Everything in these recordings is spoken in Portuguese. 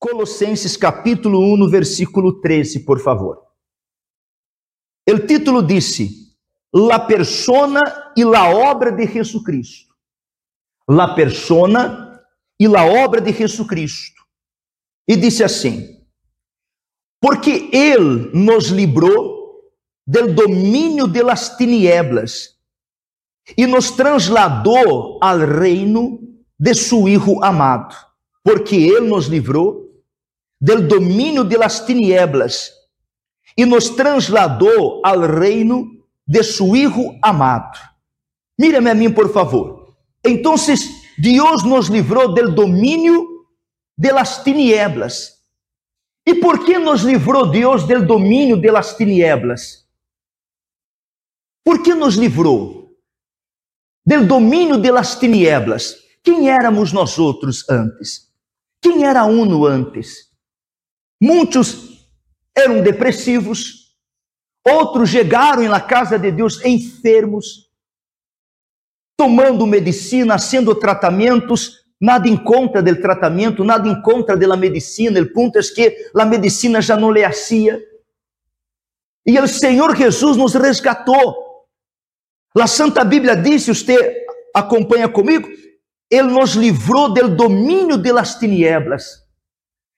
Colossenses capítulo 1, no versículo 13, por favor. O título disse: La persona e la obra de Jesucristo. La persona e la obra de Jesucristo. E disse assim: Porque Ele nos livrou del domínio de las tinieblas e nos trasladou ao reino de su Hijo amado. Porque Ele nos livrou del domínio de las tinieblas e nos trasladou ao reino de su Hijo amado. Mírame a mim, por favor. Então, Deus nos livrou del domínio de las tinieblas. E por que nos livrou Deus del domínio de las tinieblas? Por que nos livrou del domínio de las tinieblas? Quem éramos nós outros antes? Quem era uno antes? Muitos eram depressivos, outros chegaram na casa de Deus enfermos, tomando medicina, sendo tratamentos, nada em contra do tratamento, nada em contra da medicina, o ponto é que a medicina já não lhe hacía. E o Senhor Jesus nos resgatou. A Santa Bíblia disse, você acompanha comigo, Ele nos livrou do domínio das tinieblas.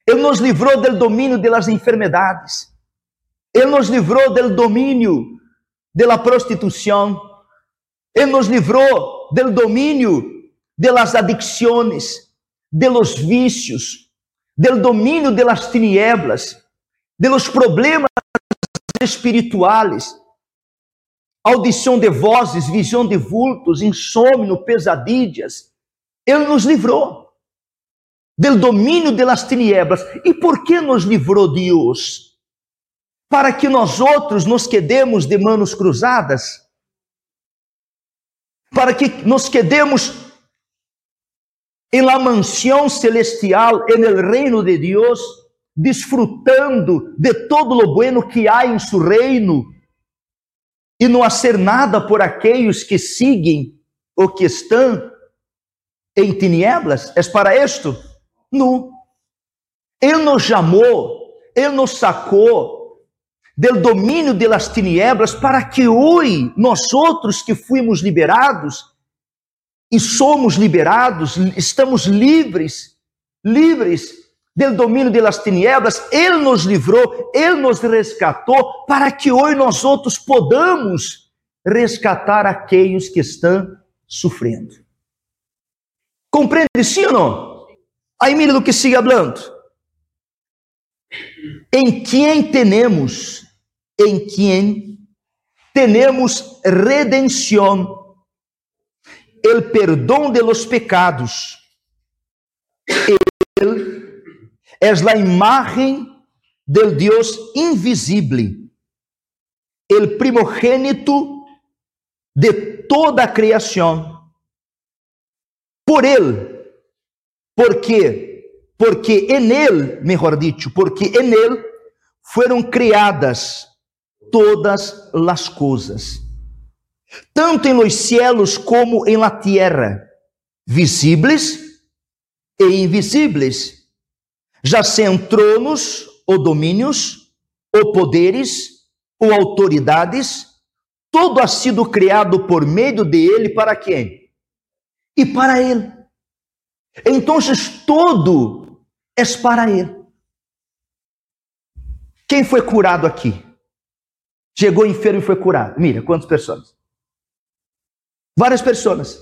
Ele nos livrou do domínio das enfermedades. Ele nos livrou do domínio da prostituição. Ele nos livrou do domínio das adicções, de los vícios, do domínio das tinieblas, de los problemas espirituais, audição de vozes, visão de vultos, insônia, pesadilhas. Ele nos livrou del domínio de las tinieblas. E por que nos livrou Deus? Para que nós outros nos quedemos de manos cruzadas? Para que nos quedemos em la mansão celestial, en el reino de Deus, disfrutando de todo lo bueno que há em su reino e não hacer nada por aqueles que seguem ou que estão em tinieblas? É para isto? Não. Ele nos chamou, Ele nos sacou do domínio das tinieblas para que hoje nós outros que fomos liberados e somos liberados, estamos livres, livres do domínio das tinieblas, Ele nos livrou, Ele nos resgatou para que hoje nós outros podamos resgatar aqueles que estão sofrendo. Compreende sim ou não? Aí mire do que sigue hablando. Em quem temos, em quem temos redenção, el perdão de los pecados. Ele é a imagem del Deus invisível, el primogênito de toda a criação. Por ele por quê? Porque en ele, melhor dito, porque en ele foram criadas todas as coisas, tanto em los cielos como em la tierra, visíveis e invisíveis, já sejam tronos ou domínios, ou poderes, ou autoridades, todo ha sido criado por meio de ele para quem? E para ele. Então, todo é para Ele. Quem foi curado aqui? Chegou enfermo e foi curado. Mira, quantas pessoas? Várias pessoas.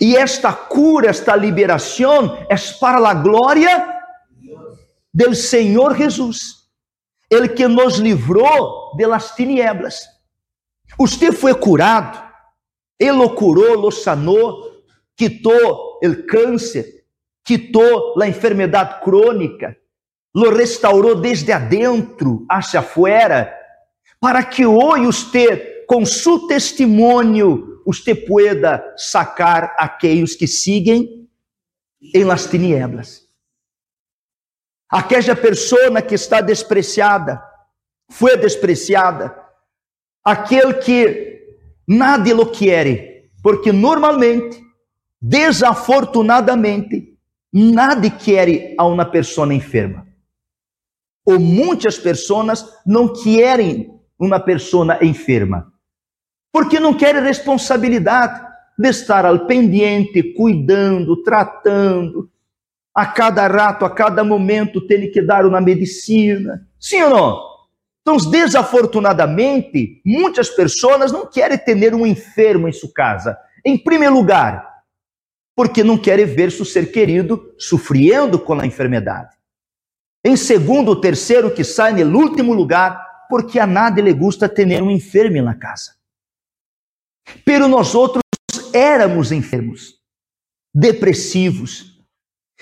E esta cura, esta liberação é para a glória do Senhor Jesus. Ele que nos livrou de las tinieblas. Você foi curado, Ele o curou, o sanou, quitou o câncer, quitou a enfermidade crônica, lo restaurou desde adentro hacia afuera, para que hoje usted, com seu testemunho, usted pueda sacar aqueles que seguem em las tinieblas. Aquela pessoa que está despreciada, foi despreciada, aquele que nadie lo quiere, porque normalmente desafortunadamente, nadie quer a uma pessoa enferma. Ou muitas pessoas não querem uma pessoa enferma. Porque não querem responsabilidade de estar al pendiente, cuidando, tratando, a cada rato, a cada momento, tem que dar uma medicina. Sim ou não? Então, desafortunadamente, muitas pessoas não querem ter um enfermo em sua casa. Em primeiro lugar, porque não querem ver seu ser querido sofrendo com a enfermidade. Em segundo, terceiro, que sai no último lugar, porque a nada lhe gusta ter um enfermo na casa. Pero nós outros éramos enfermos, depressivos,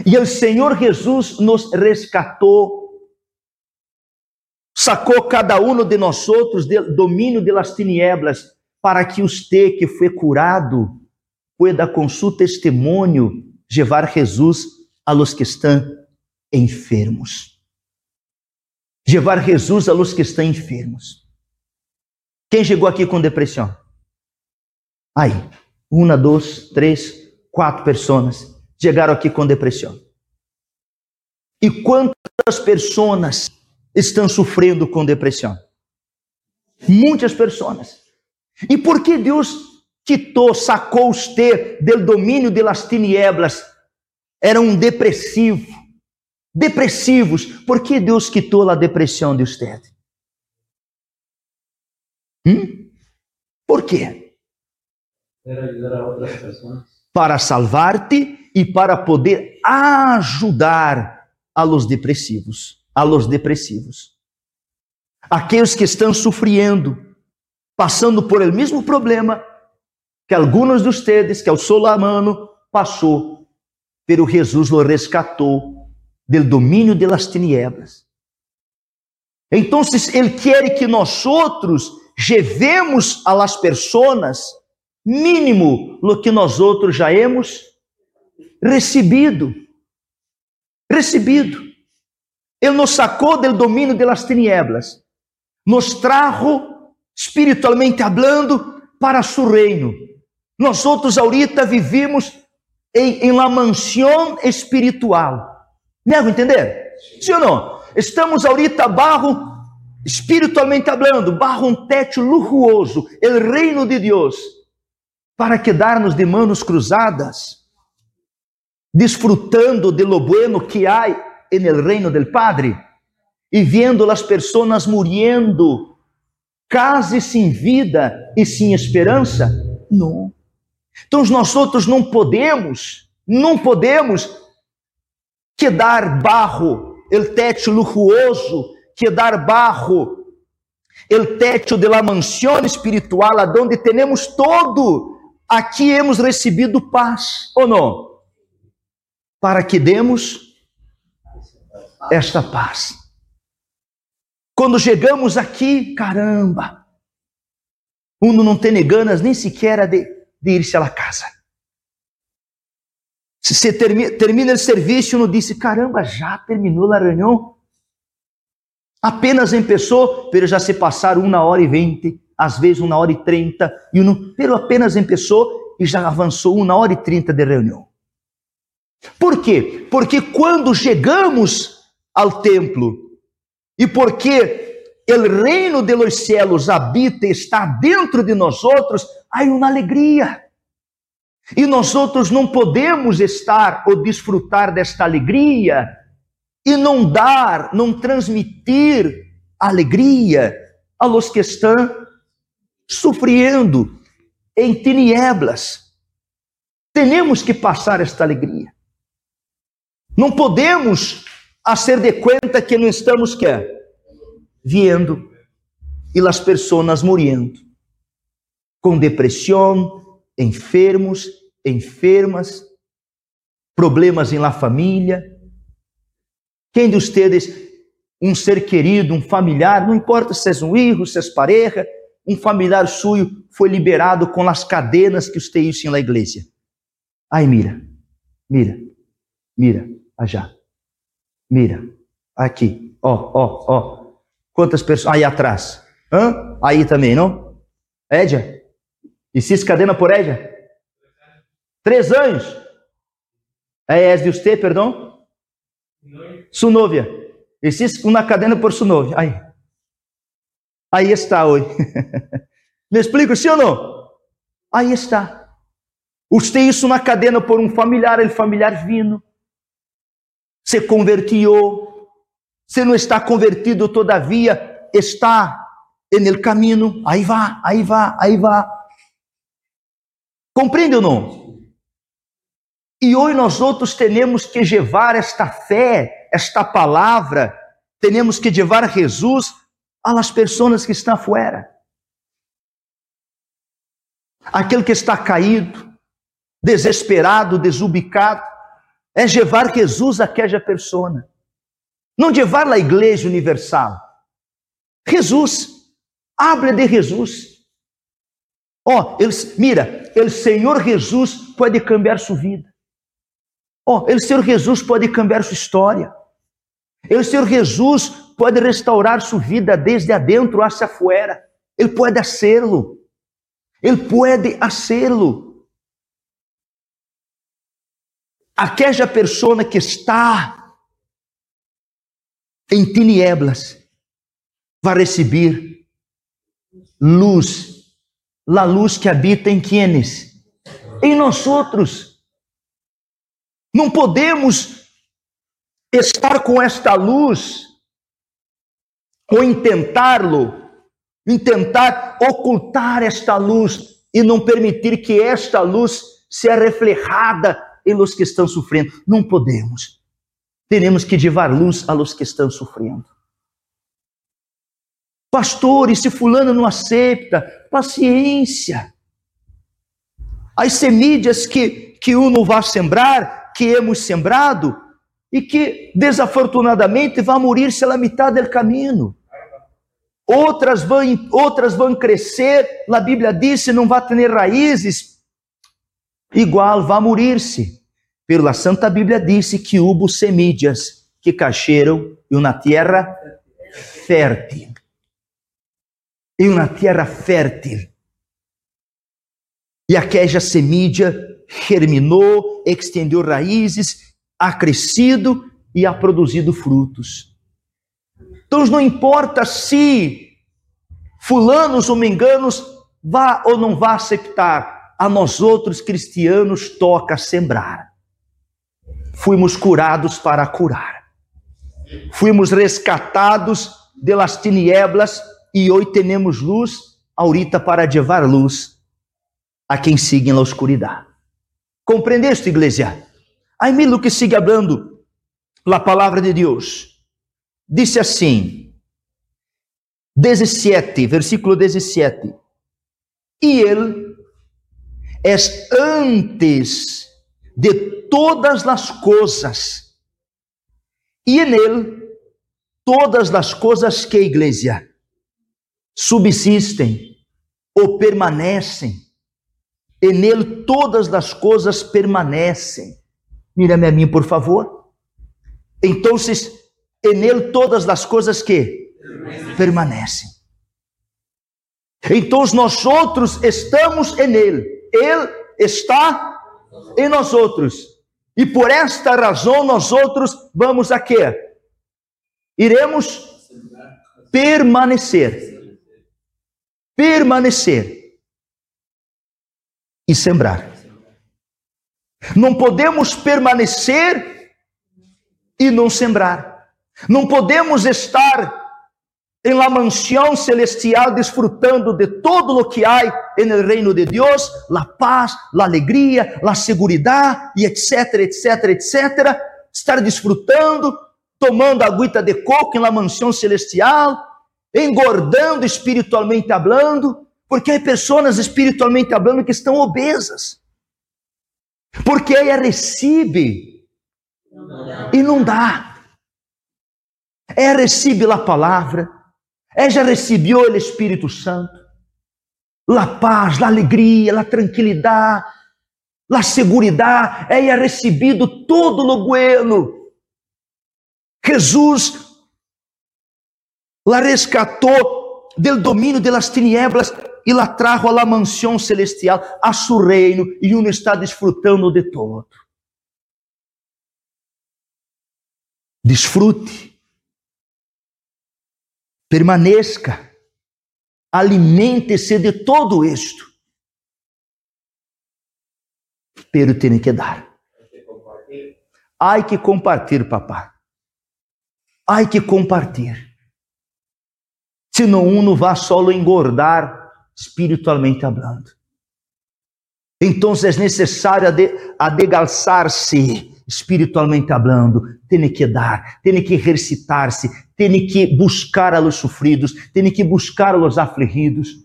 e o Senhor Jesus nos resgatou sacou cada um de nós outros do domínio de las tinieblas, para que usted que foi curado pueda com su testemunho levar Jesus a los que estão enfermos. Levar Jesus a los que estão enfermos. Quem chegou aqui com depressão? Aí, uma, duas, três, quatro pessoas chegaram aqui com depressão. E quantas pessoas estão sofrendo com depressão. Muitas pessoas. E por que Deus quitou, sacou você do domínio de las tinieblas? Era um depressivo. Depressivos. Por que Deus quitou a depressão de você? Hum? Por quê? Para ajudar a outras pessoas. Para salvar-te e para poder ajudar a los depressivos a los depressivos. Aqueles que estão sofrendo, passando por el mesmo problema que alguns de ustedes, que o Solamano passou, pero Jesus lo rescatou del domínio de las tinieblas. Então, ele quer que nós outros levemos a las mínimo lo que nós outros já hemos recebido. Recebido. Ele nos sacou do domínio das tinieblas, nos trajo espiritualmente hablando para seu reino. Nós outros ahorita vivimos em, em la mansão espiritual. Me hago entender? Sim ou não? Estamos ahorita barro espiritualmente hablando, barro um teto luxuoso, o reino de Deus, para quedarmos de manos cruzadas, disfrutando de lo bueno que há en el reino del Padre e vendo as pessoas muriendo, case sem vida e sem esperança? Não. Então nós outros não podemos, não podemos quedar barro, el techo luxuoso, quedar barro, el techo de la mansão espiritual, aonde temos todo, aqui hemos recebido paz, ou não? Para que demos esta paz. Quando chegamos aqui, caramba, uno não tem ganas nem sequer de, de ir-se à casa. Se termina, termina o serviço, uno disse, caramba, já terminou a reunião? Apenas pessoa, pero já se passaram uma hora e vinte, às vezes uma hora e trinta, e uno, pero apenas pessoa, e já avançou uma hora e trinta de reunião. Por quê? Porque quando chegamos ao templo. E porque o reino de los cielos habita e está dentro de nós outros, há uma alegria. E nós outros não podemos estar ou desfrutar desta alegria e não dar, não transmitir alegria a los que estão sofrendo em tinieblas. Temos que passar esta alegria. Não podemos hacer de cuenta que não estamos que viendo e as pessoas muriendo com depressão, enfermos, enfermas, problemas em la família. Quem de ustedes um ser querido, um familiar, não importa se é um filho, se é pareja, um familiar suyo foi liberado com as cadenas que usted hizo na igreja. Ai, mira, mira, mira, allá. Mira, aqui, ó, ó, ó. Quantas pessoas? Aí atrás. Hã? Aí também, não? Édia? E se cadena por Édia? Três anos. É, de usted, perdão? Su novia. Existe uma cadena por su novia. Aí. Aí está hoje. Me explico, sim ou não? Aí está. Usted isso uma cadena por um familiar, ele familiar vino. Se convertiu. Se não está convertido todavia, está el caminho. Aí vá, aí vá, aí vá. Compreende ou não? E hoje nós outros temos que levar esta fé, esta palavra, temos que levar Jesus às pessoas que estão fora. Aquele que está caído, desesperado, desubicado, é levar Jesus àquela pessoa. Não levar a igreja universal. Jesus, hable de Jesus. Ó, oh, mira, o Senhor Jesus pode cambiar sua vida. Ó, oh, o Senhor Jesus pode cambiar sua história. O Senhor Jesus pode restaurar sua vida desde adentro hacia afuera. Ele pode hacerlo. Ele pode hacerlo. Aquela pessoa que está em tinieblas vai receber luz, la luz que habita em quienes? Em nós outros. Não podemos estar com esta luz ou intentá-lo, intentar ocultar esta luz e não permitir que esta luz seja reflejada em los que estão sofrendo. Não podemos. Teremos que levar luz a los que estão sofrendo. Pastor, e se fulano não aceita? Paciência. As semídias que, que uno vai sembrar, que hemos sembrado, e que desafortunadamente vai morrer se la metade do caminho. Outras vão, outras vão crescer, a Bíblia diz, não vai ter raízes, igual vai morir-se. Pela Santa Bíblia disse que houve semídias que cacheram em uma terra fértil em uma terra fértil. E aquela semídia germinou, extendeu raízes, ha crescido e ha produzido frutos. Então não importa se fulanos ou menganos vá ou não vá aceitar, a nós outros cristianos toca sembrar. Fuimos curados para curar. Fuimos rescatados de las tinieblas e hoje temos luz ahorita para levar luz a quem sigue na oscuridade. ¿Compreendeste, igreja? Aí mira que sigue hablando a palavra de Deus. Disse assim, 17, versículo 17. E ele é antes de todas as coisas, e nele todas as coisas que, igreja, subsistem ou permanecem, e nele todas as coisas permanecem. Mira-me a mim, por favor. Então, e nele todas as coisas que permanecem. Então, nós outros estamos em ele, ele está em nós outros. E por esta razão, nós outros vamos a quê? Iremos permanecer permanecer e sembrar. Não podemos permanecer e não sembrar. Não podemos estar em la mansão celestial desfrutando de todo o que há no reino de Deus, la paz, la alegria, la segurança e etc, etc, etc, estar desfrutando, tomando agüita de coco em la mansão celestial, engordando espiritualmente hablando, porque há pessoas espiritualmente hablando que estão obesas. Porque ela recebe e não dá. Ela recebe a palavra, ela já recebeu o Espírito Santo, a paz, a alegria, a tranquilidade, a segurança, ela ha recebido todo o bueno. Jesus la rescatou del domínio de las tinieblas e la trajo a la mansión celestial, a su reino, e uno está desfrutando de todo. Desfrute, permaneça, alimente-se de todo isto. Pero tem que dar. Ai que compartilhar, papá. Ai que compartilhar. Senão um não vai só engordar espiritualmente falando. Então é necessário adegalçar-se espiritualmente falando, tem que dar, tem que exercitar-se, tem que buscar a los sofridos, tem que buscar a los afligidos,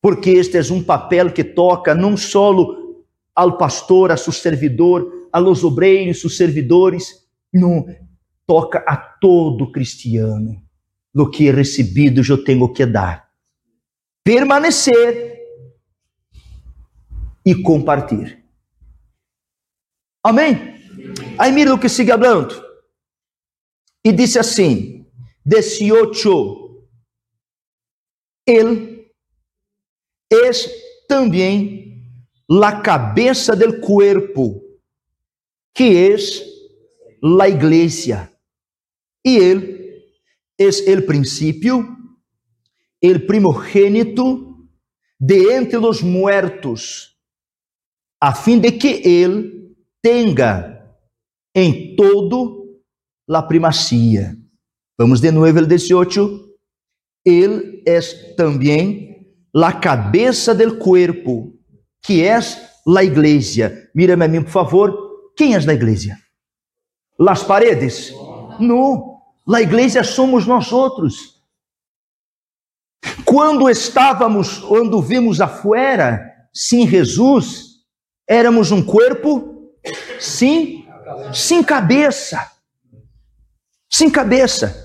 porque este é um papel que toca não só ao pastor, a seu servidor, a los obreiros, seus servidores, não, toca a todo cristiano. Do que recebido, eu tenho que dar. Permanecer e compartilhar. Amém? Aí mira o que sigue hablando. E disse assim: 18. Ele é também la cabeça del cuerpo, que é la iglesia. E ele é o princípio, el primogênito de entre os muertos, a fim de que ele tenga em todo la primacía. Vamos de novo el 18. Ele é também la cabeça del cuerpo, que é la iglesia. Mírame a mim, por favor. Quem é da igreja? Las paredes? Não. La igreja somos nós outros. Quando estávamos, quando vimos afuera, sem Jesus, éramos um corpo Sim, sem cabeça. Sem cabeça.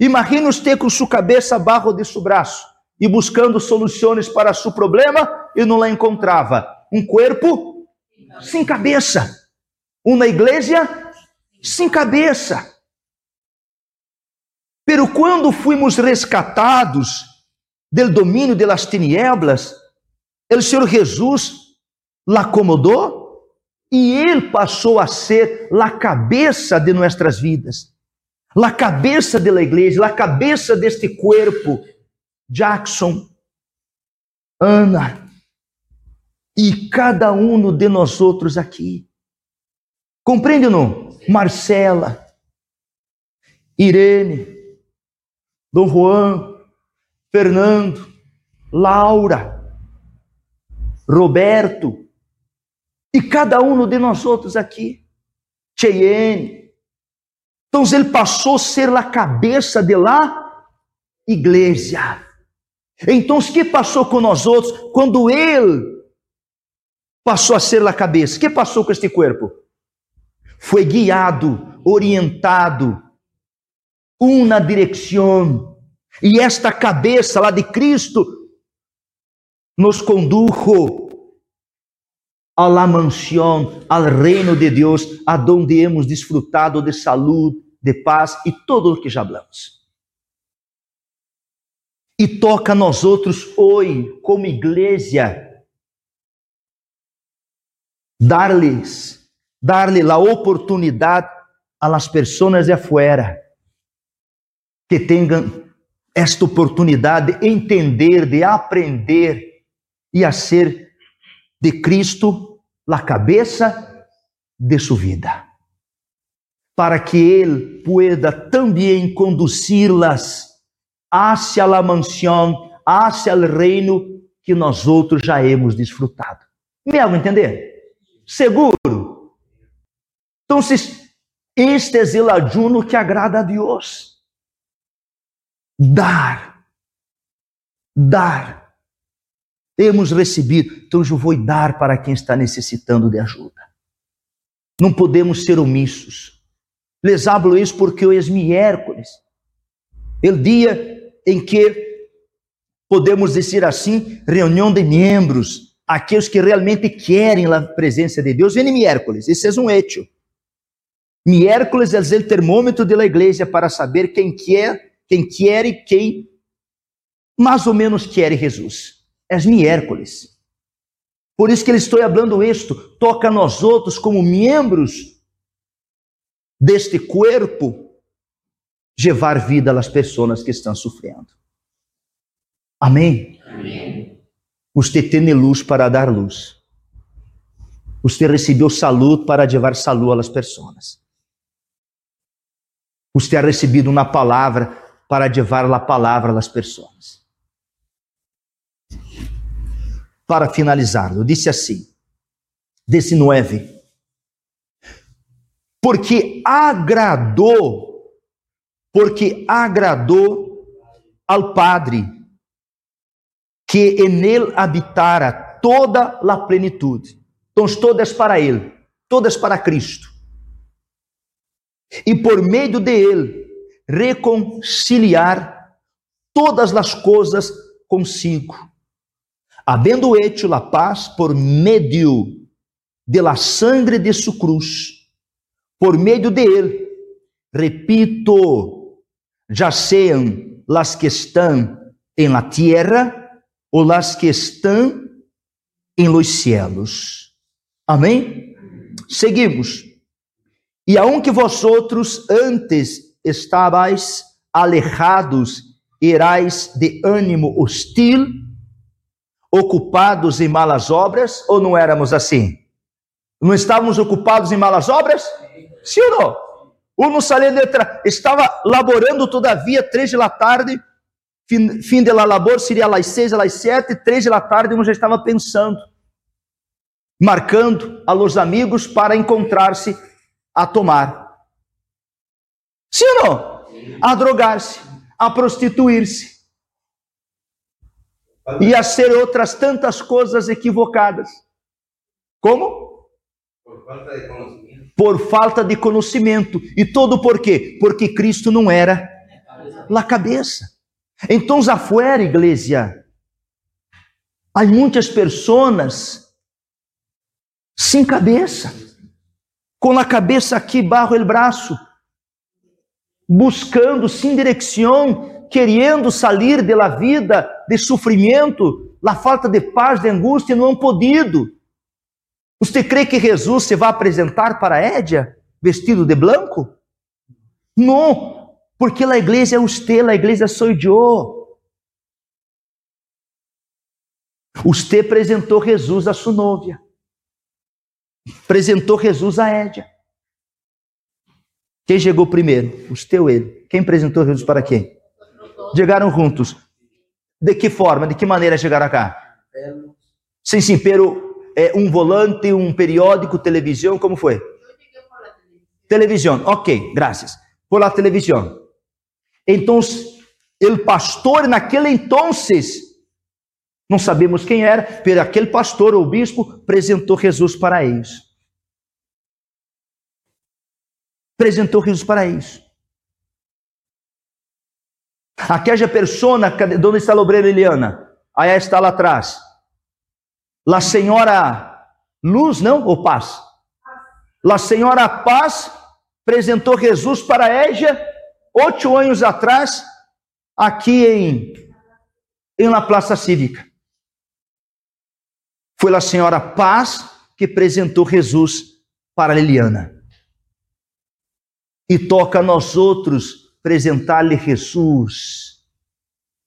Imagina você com sua cabeça abaixo de seu braço e buscando soluções para seu problema e não lá encontrava. Um corpo sem cabeça. Uma igreja sem cabeça. Pero quando fomos rescatados do domínio das tinieblas, o Senhor Jesus la acomodou e ele passou a ser a cabeça de nossas vidas, a cabeça da igreja, a cabeça deste corpo. Jackson, Ana e cada um de nós outros aqui. Compreende ou não? Marcela, Irene, Dom Juan, Fernando, Laura, Roberto, e cada um de nós outros aqui. Cheyenne. Então ele passou a ser a cabeça de lá igreja. Então o que passou com nós outros quando ele passou a ser a cabeça? O que passou com este corpo? Foi guiado, orientado, uma direção. E esta cabeça lá de Cristo nos condujo a la mansión, al reino de Deus, aonde hemos disfrutado de saúde, de paz e todo o que já falamos. E toca a nós outros hoje, como igreja, dar-lhes, dar-lhe a oportunidade a las pessoas de afuera que tenham esta oportunidade de entender, de aprender e a ser de Cristo la cabeça de sua vida, para que Ele pueda também conduzi-las hacia la mansão, hacia el reino que nós outros já hemos desfrutado. Me hago entender? Seguro. Então, este é o ayuno que agrada a Deus. Dar. Dar temos recebido, então eu vou dar para quem está necessitando de ajuda. Não podemos ser omissos. Les hablo isso porque hoje é miércoles, o dia em que podemos dizer assim, reunião de membros, aqueles que realmente querem a presença de Deus, vem miércoles, esse é um hecho. Miércoles é o termômetro da igreja para saber quem quer, quem quer e quem mais ou menos quer Jesus és miércoles. Por isso que ele estou falando isto, toca a nós outros como membros deste corpo, levar vida às pessoas que estão sofrendo. Amém? Amém. Você tem luz para dar luz. Você recebeu saúde para levar saúde às pessoas. Você ha recebido uma palavra para levar a palavra às pessoas. Para finalizar, eu disse assim, 19. Porque agradou, porque agradou ao Padre que em ele habitara toda a plenitude. Então, todas para ele, todas para Cristo. E por meio de ele reconciliar todas as coisas consigo, havendo hecho a paz por meio de la sangre de su cruz, por meio de ele, repito, já sejam las que estão em la tierra ou las que estão em los cielos. Amém? Seguimos. E aunque vós outros antes estabais alejados, erais de ânimo hostil, ocupados em malas obras, ou não éramos assim? Não estávamos ocupados em malas obras? Sim ou não? Uno saliendo de estava laborando todavia, três da tarde, fim, fim de la labor seria às seis, às sete, três da tarde, um já estava pensando, marcando a los amigos para encontrar-se a tomar. Sim ou não? A drogar-se, a prostituir-se e a ser outras tantas coisas equivocadas. Como? Por falta de conhecimento. E todo por quê? Porque Cristo não era a cabeça. Então, afuera, igreja, há muitas pessoas sem cabeça, com a cabeça aqui, barro o braço, buscando sem direção, querendo sair da vida de sofrimento, la falta de paz, de angústia, não han podido. Você crê que Jesus se vai apresentar para Édia vestido de branco? Não, porque a igreja é você, a igreja sou eu. Você apresentou Jesus a sua novia. Apresentou Jesus a Édia. Quem chegou primeiro? Você ou ele? Quem apresentou Jesus para quem? Chegaram juntos. De que forma, de que maneira chegaram cá? Sim, sim, pero é, um volante, um periódico, televisão, como foi? Televisão, ok, graças. Por la televisão. Então, o pastor naquele entonces, não sabemos quem era, mas aquele pastor ou bispo apresentou Jesus para eles. Apresentou Jesus para eles. Aquela pessoa, onde está a obreira Eliana? Aí está lá atrás. La Senhora Luz, não? Ou Paz? La Senhora Paz apresentou Jesus para Égia oito anos atrás, aqui em, em La Praça Cívica. Foi a Senhora Paz que apresentou Jesus para Liliana. E toca a nós outros apresentar-lhe Jesus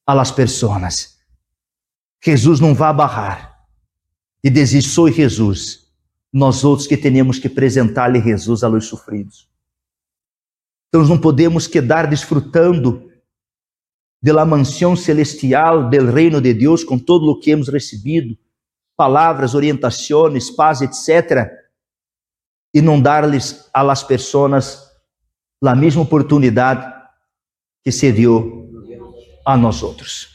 a las pessoas. Jesus não vai barrar e dizer: Sou Jesus. Nós outros que temos que apresentar-lhe Jesus a luz sofridos. Então não podemos quedar desfrutando de la mansão celestial, del reino de Deus, com todo o que hemos recebido, palavras, orientações, paz, etc., e não dar-lhes a las pessoas a mesma oportunidade que se deu a nós outros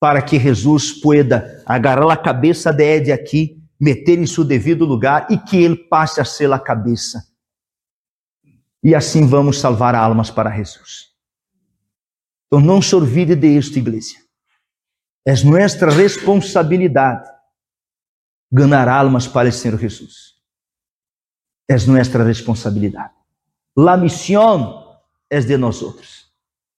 para que Jesus pueda agarrar a cabeça de Ed aqui, meter em seu devido lugar e que ele passe a ser a cabeça. E assim vamos salvar almas para Jesus. Então não se olvide de igreja. É nossa responsabilidade ganhar almas para o Senhor Jesus. É nossa responsabilidade. La missão é de nós outros.